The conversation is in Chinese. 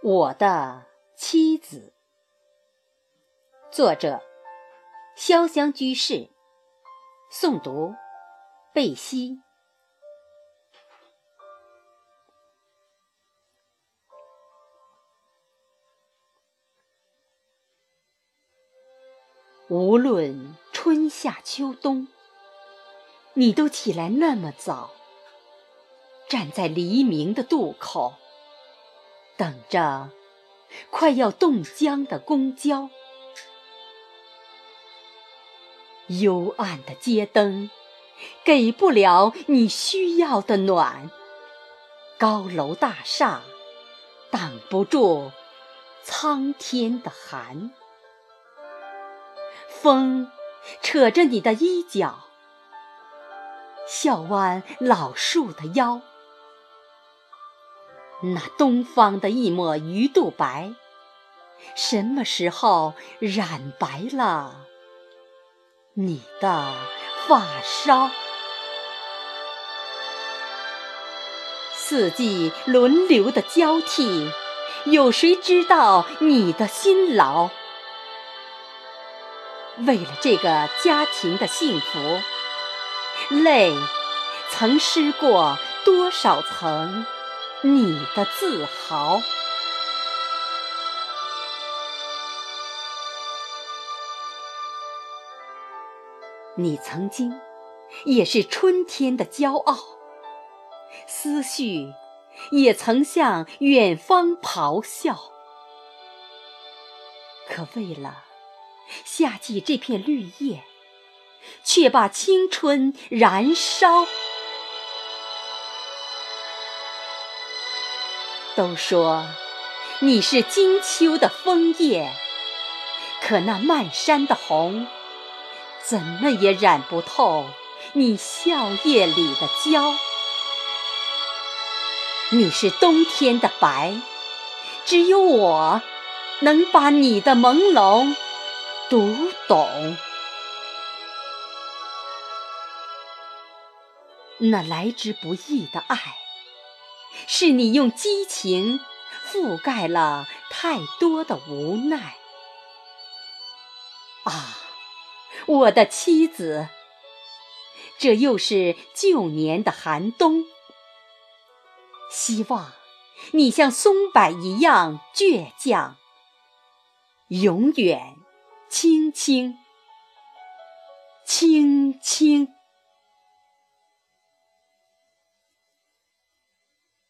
我的妻子，作者：潇湘居士，诵读：贝西。无论春夏秋冬，你都起来那么早，站在黎明的渡口。等着快要冻僵的公交，幽暗的街灯给不了你需要的暖，高楼大厦挡不住苍天的寒，风扯着你的衣角，笑弯老树的腰。那东方的一抹鱼肚白，什么时候染白了你的发梢？四季轮流的交替，有谁知道你的辛劳？为了这个家庭的幸福，泪曾湿过多少层？你的自豪，你曾经也是春天的骄傲，思绪也曾向远方咆哮。可为了夏季这片绿叶，却把青春燃烧。都说你是金秋的枫叶，可那漫山的红，怎么也染不透你笑靥里的娇。你是冬天的白，只有我能把你的朦胧读懂。那来之不易的爱。是你用激情覆盖了太多的无奈啊，我的妻子，这又是旧年的寒冬。希望你像松柏一样倔强，永远轻轻轻轻。